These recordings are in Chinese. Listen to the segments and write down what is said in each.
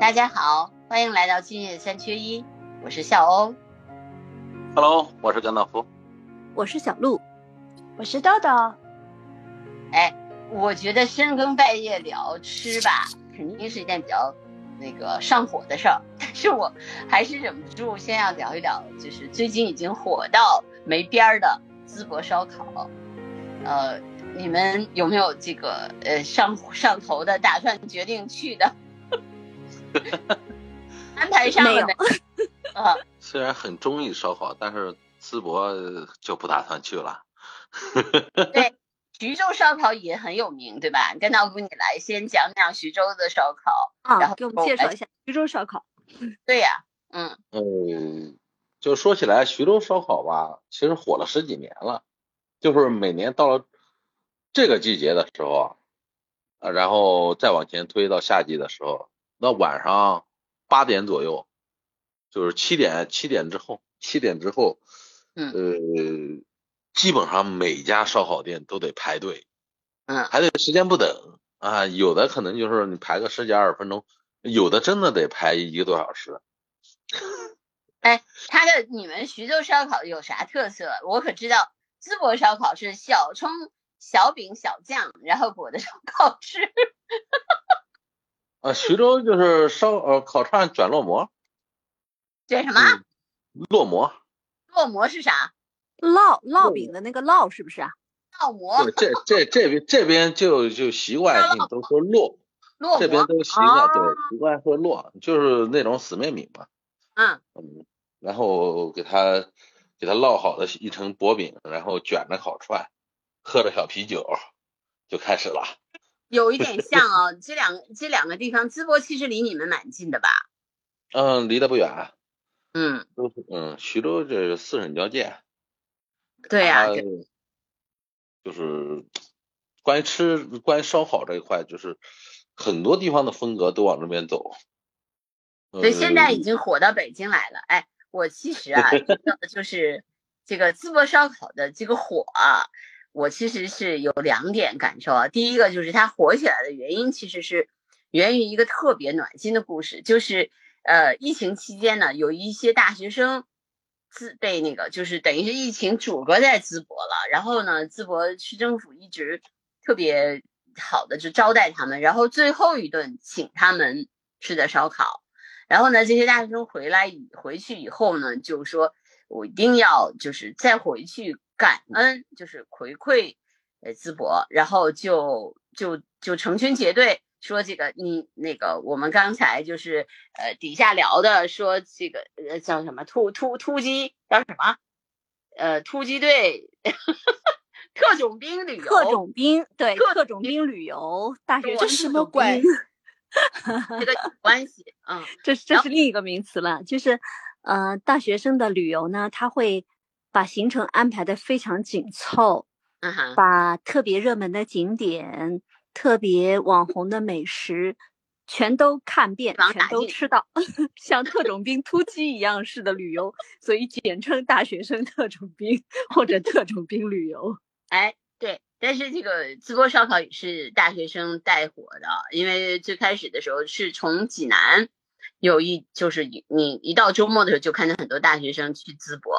大家好，欢迎来到今夜三缺一，我是笑欧。Hello，我是甘道夫。我是小鹿，我是豆豆。哎，我觉得深更半夜聊吃吧，肯定是一件比较那个上火的事儿。但是我还是忍不住先要聊一聊，就是最近已经火到没边儿的淄博烧烤。呃，你们有没有这个呃上上头的打算，决定去的？安排上了没？啊，虽然很中意烧烤，但是淄博就不打算去了。对，徐州烧烤也很有名，对吧？甘道夫，你来先讲讲徐州的烧烤啊，然后给我们介绍一下徐州烧烤。对呀、嗯嗯，就说起来徐州烧烤吧，其实火了十几年了，就是每年到了这个季节的时候啊，然后再往前推到夏季的时候，那晚上八点左右，就是七点七点之后，七点之后，嗯呃，基本上每家烧烤店都得排队，嗯，排队时间不等啊，有的可能就是你排个十几二十分钟，有的真的得排一个多小时。哎，他的你们徐州烧烤有啥特色？我可知道淄博烧烤是小葱、小饼、小酱，然后裹的烧烤吃。呃，徐州就是烧呃烤串卷烙馍，卷什么？嗯烙馍，烙馍是啥？烙烙饼的那个烙是不是啊？烙馍对，这这这边这边就就习惯性都说烙，烙。这边都习惯哦对习惯说烙，就是那种死面饼嘛，嗯，嗯，然后给它给它烙好的一层薄饼，然后卷着烤串，喝着小啤酒就开始了。有一点像哦。这两这两个地方，淄博其实离你们蛮近的吧？嗯，离得不远，嗯，都是嗯，徐州这四省交界。对呀、就是关于吃，关于烧烤这一块，就是很多地方的风格都往这边走。所以现在已嗯经火到北京来了。哎，我其实啊，就是这个淄博烧烤的这个火啊，我其实是有两点感受啊。第一个就是它火起来的原因，其实是源于一个特别暖心的故事，就是呃，疫情期间呢，有一些大学生自被那个就是等于是疫情阻隔在淄博了，然后呢，淄博市政府一直特别好的就招待他们，然后最后一顿请他们吃的烧烤。然后呢，这些大学生回来回去以后呢，就说我一定要就是再回去感恩，就是回馈呃淄博，然后就就就成群结队说这个你那个我们刚才就是呃底下聊的说这个呃叫什么突突突击叫什么？呃突击队 特种兵旅游特种兵对特特种兵旅游，大学这什么鬼兵 这个有关系嗯这这是另一个名词了，就是呃，大学生的旅游呢，他会把行程安排的非常紧凑，嗯哼把特别热门的景点、特别网红的美食全都看遍，全都吃到，像特种兵突击一样式的旅游，所以简称大学生特种兵或者特种兵旅游。哎，对，但是这个淄博烧烤也是大学生带火的，因为最开始的时候是从济南有一，就是你你一到周末的时候就看见很多大学生去淄博，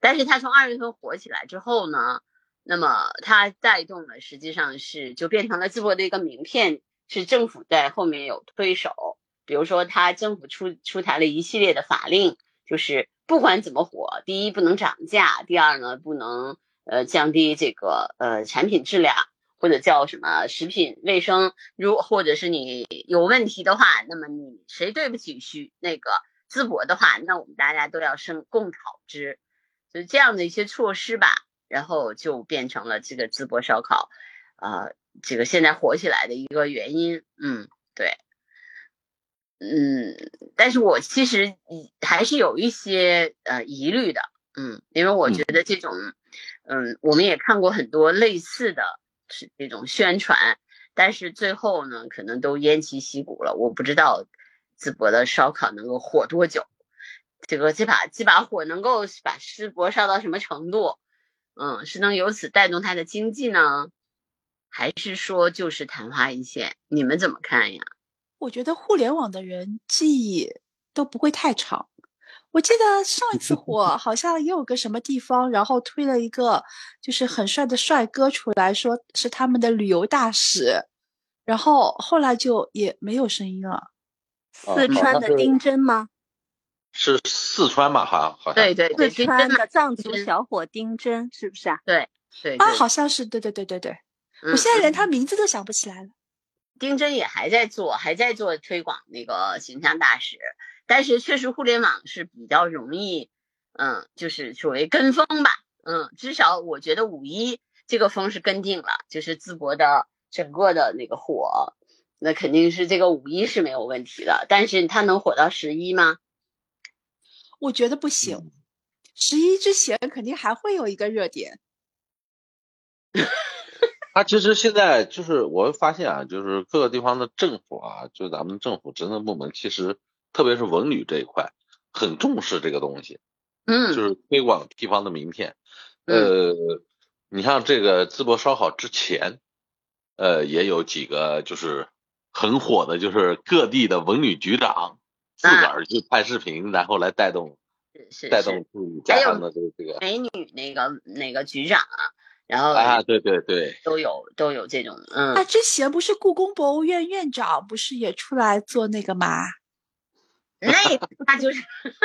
但是它从二月份火起来之后呢，那么它带动了实际上是就变成了淄博的一个名片，是政府在后面有推手，比如说它政府出出台了一系列的法令，就是不管怎么火，第一不能涨价，第二呢不能。呃，降低这个呃产品质量，或者叫什么食品卫生，如或者是你有问题的话，那么你谁对不起徐那个淄博的话，那我们大家都要生共讨之，就这样的一些措施吧，然后就变成了这个淄博烧烤，呃，这个现在火起来的一个原因，嗯，对。嗯，但是我其实还是有一些呃疑虑的，嗯，因为我觉得这种。嗯，我们也看过很多类似的是这种宣传，但是最后呢，可能都偃旗息鼓了。我不知道淄博的烧烤能够火多久，这个这把这把火能够把淄博烧到什么程度？嗯，是能由此带动它的经济呢，还是说就是昙花一现？你们怎么看呀？我觉得互联网的人记忆都不会太长。我记得上一次火 好像也有个什么地方，然后推了一个就是很帅的帅哥出来，说是他们的旅游大使，然后后来就也没有声音了。四川的丁真吗？是四川吧？好像好像。对对对，四川的藏族小伙丁真是不是啊？对对啊，好像是，对对对对对。我现在连他名字都想不起来了。丁真也还在做，还在做推广那个形象大使。但是确实，互联网是比较容易，嗯，就是所谓跟风吧，嗯，至少我觉得五一这个风是跟定了，就是淄博的整个的那个火，那肯定是这个五一是没有问题的。但是它能火到十一吗？我觉得不行，十一之前肯定还会有一个热点。他其实现在就是我会发现啊，就是各个地方的政府啊，就咱们政府职能部门其实。特别是文旅这一块，很重视这个东西，嗯，就是推广地方的名片。呃，你像这个淄博烧烤之前，呃，也有几个就是很火的，就是各地的文旅局长自个儿去拍视频，然后来带动，带动自己家乡的这个这个美女那个那个局长，然后啊，对对对，都有都有这种，嗯，那之前不是故宫博物院院长不是也出来做那个吗？那个他就是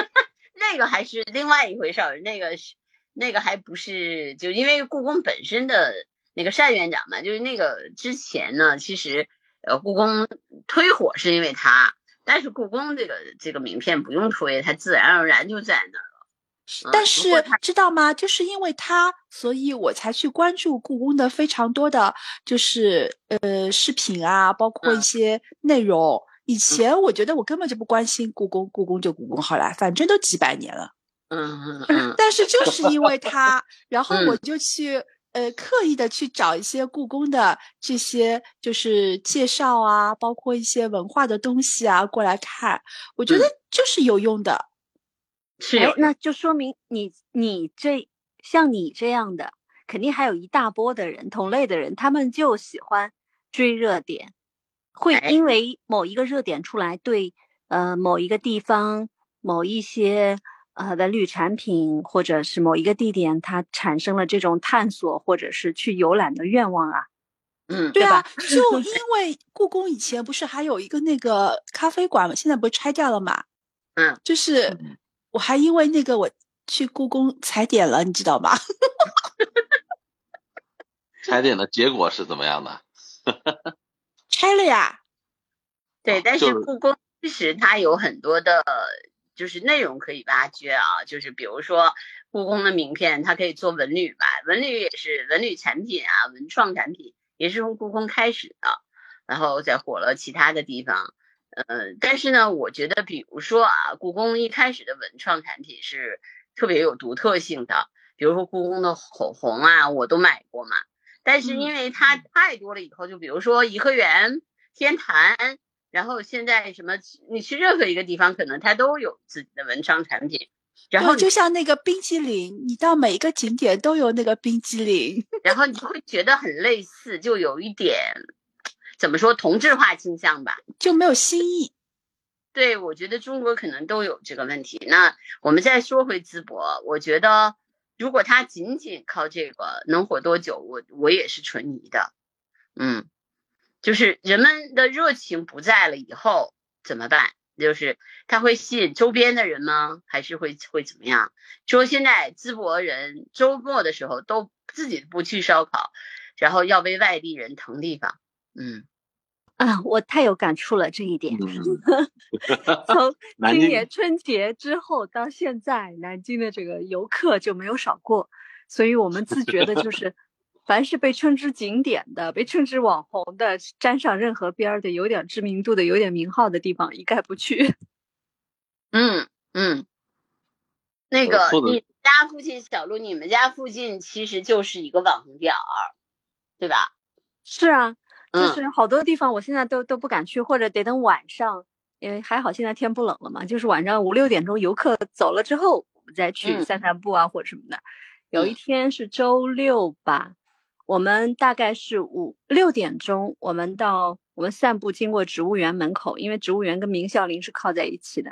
那个还是另外一回事儿，那个是那个还不是就因为故宫本身的那个单院长嘛，就是那个之前呢，其实呃故宫推火是因为他，但是故宫这个这个名片不用推，它自然而然就在那儿了。但是知道吗？就是因为它，所以我才去关注故宫的非常多的就是呃视频啊，包括一些内容。以前我觉得我根本就不关心故宫，故宫就故宫好了，反正都几百年了。嗯嗯嗯。但是就是因为它，然后我就去呃刻意的去找一些故宫的这些就是介绍啊，包括一些文化的东西啊过来看，我觉得就是有用的。是，那就说明你你这像你这样的，肯定还有一大波的人，同类的人，他们就喜欢追热点。会因为某一个热点出来，对呃某一个地方某一些呃的绿产品，或者是某一个地点，它产生了这种探索或者是去游览的愿望啊。嗯，对啊，就 因为故宫以前不是还有一个那个咖啡馆吗？现在不是拆掉了嘛？嗯，就是我还因为那个我去故宫踩点了，你知道吗？踩点的结果是怎么样的？拆了呀，对，但是故宫其实它有很多的，就是内容可以挖掘啊，就是比如说故宫的名片，它可以做文旅吧，文旅也是文旅产品啊，文创产品也是从故宫开始的，然后再火了其他的地方，呃，但是呢，我觉得比如说啊，故宫一开始的文创产品是特别有独特性的，比如说故宫的口红啊，我都买过嘛。但是因为它太多了，以后就比如说颐和园、天坛，然后现在什么，你去任何一个地方，可能它都有自己的文创产品。然后就像那个冰激凌，你到每一个景点都有那个冰激凌，然后你会觉得很类似，就有一点怎么说同质化倾向吧，就没有新意。对，我觉得中国可能都有这个问题。那我们再说回淄博，我觉得。如果它仅仅靠这个能火多久，我我也是存疑的。嗯，就是人们的热情不在了以后怎么办？就是他会吸引周边的人吗？还是会会怎么样？说现在淄博人周末的时候都自己不去烧烤，然后要为外地人腾地方。嗯。啊，我太有感触了这一点。从今年春节之后到现在，南京的这个游客就没有少过，所以我们自觉的就是，凡是被称之景点的、被称之网红的、沾上任何边儿的、有点知名度的、有点名号的地方，一概不去。嗯嗯，那个你家附近，小路，你们家附近其实就是一个网红点儿，对吧？是啊。就是好多地方，我现在都都不敢去，或者得等晚上，因为还好现在天不冷了嘛。就是晚上五六点钟游客走了之后，我们再去散散步啊，或者什么的。有一天是周六吧，我们大概是五六点钟，我们到我们散步经过植物园门口，因为植物园跟明孝陵是靠在一起的，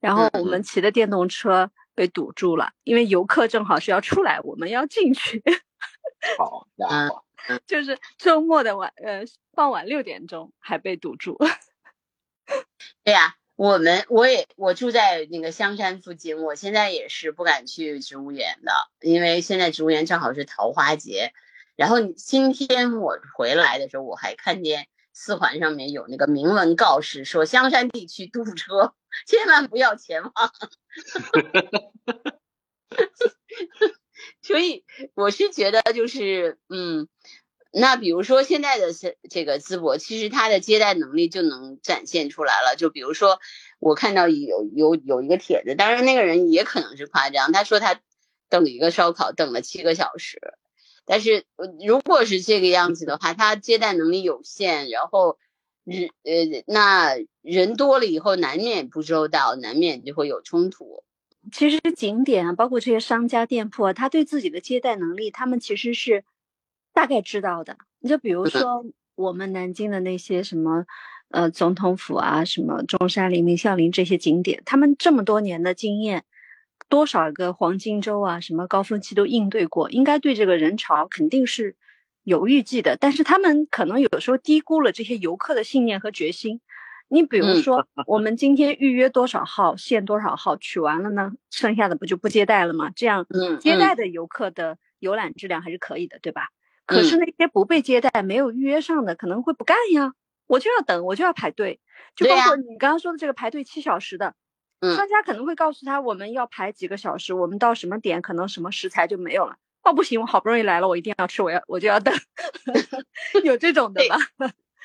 然后我们骑的电动车被堵住了，因为游客正好是要出来，我们要进去。好家 伙，就是周末的晚呃傍晚六点钟还被堵住。对呀，我们我也我住在那个香山附近，我现在也是不敢去植物园的，因为现在植物园正好是桃花节。然后今天我回来的时候，我还看见四环上面有那个明文告示，说香山地区堵车，千万不要前往。所以我是觉得，就是嗯，那比如说现在的这这个淄博，其实它的接待能力就能展现出来了。就比如说，我看到有有有一个帖子，当然那个人也可能是夸张，他说他等一个烧烤等了七个小时，但是如果是这个样子的话，他接待能力有限，然后人呃那人多了以后，难免不周到，难免就会有冲突。其实景点啊，包括这些商家店铺啊，他对自己的接待能力，他们其实是大概知道的。你就比如说我们南京的那些什么，呃，总统府啊，什么中山陵、明孝陵这些景点，他们这么多年的经验，多少个黄金周啊，什么高峰期都应对过，应该对这个人潮肯定是有预计的。但是他们可能有时候低估了这些游客的信念和决心。你比如说，我们今天预约多少号，限多少号，取完了呢，剩下的不就不接待了吗？这样，接待的游客的游览质量还是可以的，对吧？可是那些不被接待、没有预约上的，可能会不干呀，我就要等，我就要排队。就包括你刚刚说的这个排队七小时的，商家可能会告诉他，我们要排几个小时，我们到什么点可能什么食材就没有了。哦，不行，我好不容易来了，我一定要吃，我要我就要等 有这种的吧？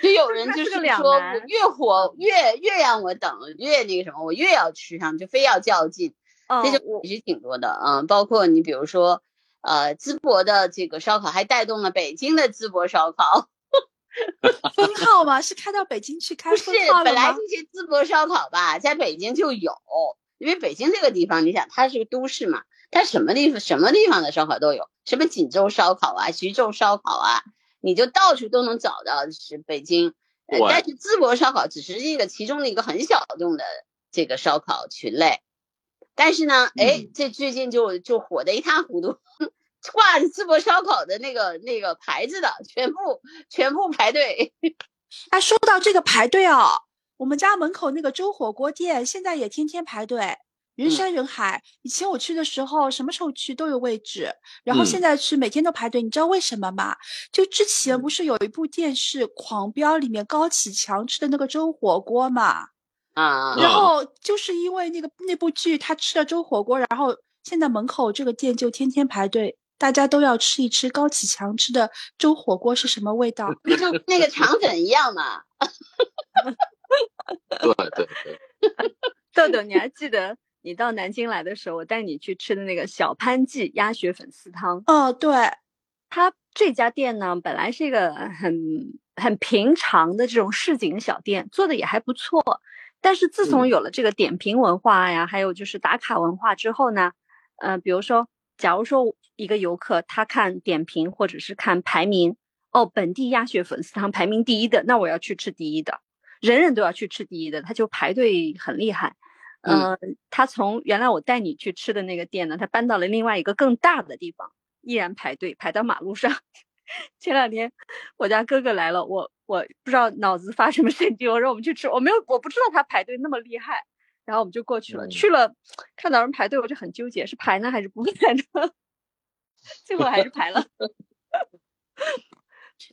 就 有人就是说，越火越越让我等，越那个什么，我越要吃上，就非要较劲。这就也是挺多的，嗯，包括你比如说，呃，淄博的这个烧烤还带动了北京的淄博烧烤，封号吗？是开到北京去开封号本来这些淄博烧烤吧，在北京就有，因为北京这个地方，你想它是个都市嘛，它什么地方什么地方的烧烤都有，什么锦州烧烤啊，徐州烧烤啊。你就到处都能找到，是北京，但是淄博烧烤只是一个其中的一个很小众的这个烧烤群类，但是呢，哎，这最近就就火的一塌糊涂，挂着淄博烧烤的那个那个牌子的，全部全部排队。哎，说到这个排队哦，我们家门口那个周火锅店现在也天天排队。人山人海，以前我去的时候，什么时候去都有位置，然后现在去每天都排队，你知道为什么吗？就之前不是有一部电视《狂飙》里面高启强吃的那个粥火锅嘛？啊，然后就是因为那个那部剧，他吃了粥火锅，然后现在门口这个店就天天排队，大家都要吃一吃高启强吃的粥火锅是什么味道？就那个肠粉一样嘛。对 对对，豆豆，你还记得？你到南京来的时候，我带你去吃的那个小潘记鸭血粉丝汤。哦，对，他这家店呢，本来是一个很很平常的这种市井小店，做的也还不错。但是自从有了这个点评文化呀，还有就是打卡文化之后呢，呃，比如说，假如说一个游客他看点评或者是看排名，哦，本地鸭血粉丝汤排名第一的，那我要去吃第一的，人人都要去吃第一的，他就排队很厉害。嗯，他从原来我带你去吃的那个店呢，他搬到了另外一个更大的地方，依然排队排到马路上。前两天我家哥哥来了，我我不知道脑子发什么神经，我说我们去吃，我没有我不知道他排队那么厉害，然后我们就过去了。去了看到人排队，我就很纠结，是排呢还是不 排呢？最后还是排了。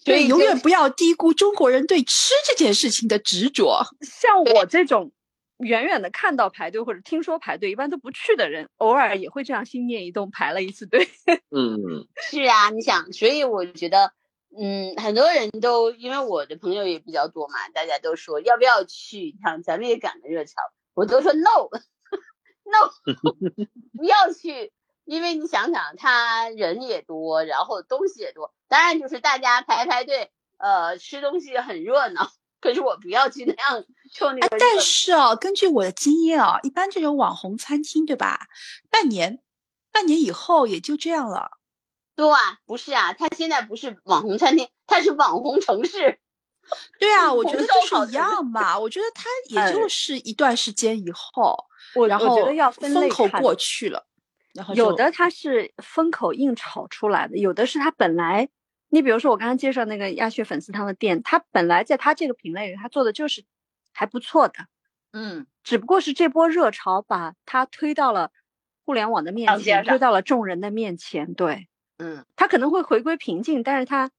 所以永远不要低估中国人对吃这件事情的执着。像我这种。远远的看到排队或者听说排队，一般都不去的人，偶尔也会这样心念一动排了一次队。嗯，是啊，你想，所以我觉得，嗯，很多人都因为我的朋友也比较多嘛，大家都说要不要去，一趟咱们也赶个热潮，我都说 no，no，不要去，因为你想想，他人也多，然后东西也多，当然就是大家排排队，呃，吃东西很热闹。可是我不要去那样冲那个。但是哦，根据我的经验啊，一般这种网红餐厅，对吧？半年，半年以后也就这样了。对啊，不是啊，他现在不是网红餐厅，他是网红城市。对啊，我觉得就是一样嘛。我觉得他也就是一段时间以后，我然后我觉得要分类风口过去了，然。后有的它是风口硬炒出来的，有的是它本来，你比如说我刚刚介绍那个鸭血粉丝汤的店，它本来在它这个品类里，它做的就是还不错的，嗯，只不过是这波热潮把它推到了互联网的面前，推到了众人的面前。对，嗯，它可能会回归平静，但是它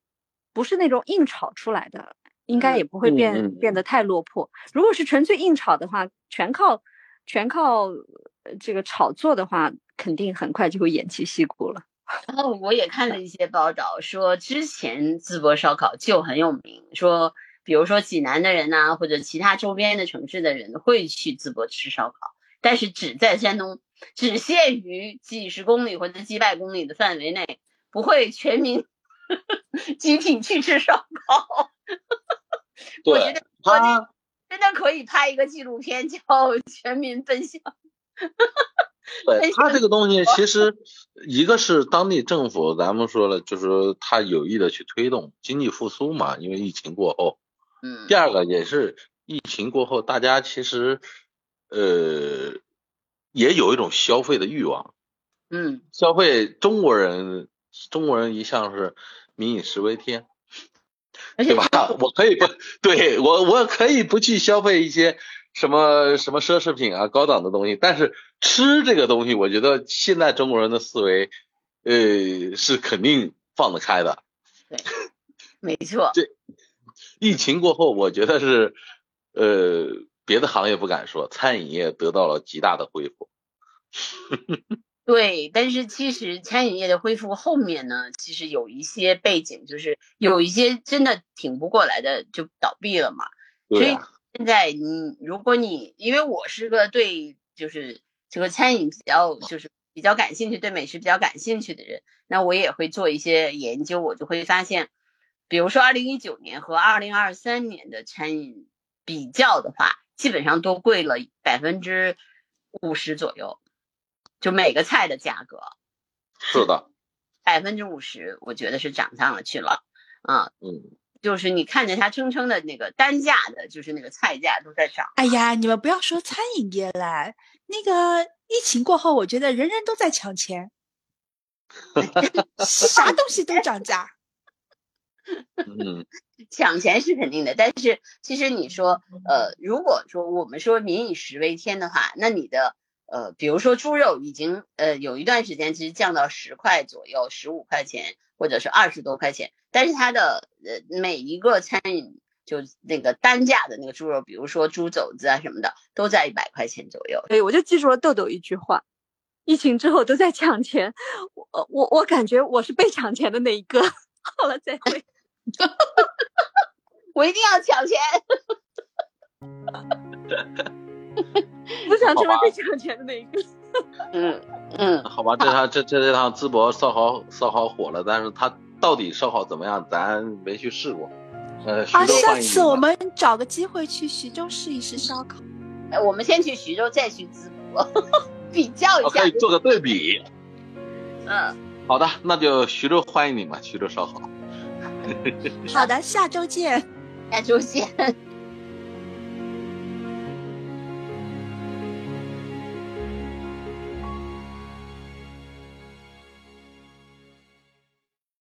不是那种硬炒出来的，应该也不会嗯变、嗯变得太落魄。如果是纯粹硬炒的话，全靠全靠呃这个炒作的话，肯定很快就会偃旗息鼓了。然 后我也看了一些报道，说之前淄博烧烤就很有名，说比如说济南的人呐、或者其他周边的城市的人会去淄博吃烧烤，但是只在山东，只限于几十公里或者几百公里的范围内，不会全民 集体去吃烧烤。我觉对得他真的可以拍一个纪录片，叫《全民奔向》。对他这个东西，其实一个是当地政府，咱们说了，就是他有意的去推动经济复苏嘛，因为疫情过后。嗯第二个也是疫情过后，大家其实呃也有一种消费的欲望，嗯，消费中国人，中国人一向是民以食为天，而且对吧？我可以不对我我可以不去消费一些什么什么奢侈品啊、高档的东西，但是吃这个东西，我觉得现在中国人的思维，呃，是肯定放得开的。对没错，疫情过后，我觉得是，呃，别的行业不敢说，餐饮业得到了极大的恢复。对，但是其实餐饮业的恢复后面呢，其实有一些背景，就是有一些真的挺不过来的就倒闭了嘛。所以现在你如果你因为我是个对就是这个餐饮比较就是比较感兴趣，对美食比较感兴趣的人，那我也会做一些研究，我就会发现，比如说二零一九年和二零二三年的餐饮比较的话，基本上都贵了百分之五十左右，就每个菜的价格是的，百分之五十，我觉得是涨上了去了，啊、嗯，就是你看着它称称的那个单价的，就是那个菜价都在涨。哎呀，你们不要说餐饮业了，那个疫情过后，我觉得人人都在抢钱，啥东西都涨价。嗯，抢钱是肯定的，但是其实你说，呃，如果说我们说民以食为天的话，那你的呃，比如说猪肉已经呃有一段时间其实降到十块左右，十五块钱或者是二十多块钱，但是它的呃每一个餐饮就那个单价的那个猪肉，比如说猪肘子啊什么的，都在一百块钱左右。对，我就记住了豆豆一句话：疫情之后都在抢钱，我我我感觉我是被抢钱的那一个。好了，再会。我一定要抢钱。不想成为被抢钱的那一个。嗯 嗯，好吧，这趟这这这趟淄博烧烤烧烤火了，但是它到底烧烤怎么样，咱没去试过。呃，徐啊，州下欢迎你们次我们找个机会去徐州试一试烧烤。哎我们先去徐州，再去淄博，比较一下哦可以。做个对比。嗯，好的，那就徐州欢迎你嘛，徐州烧烤。好的，下周见。下周见。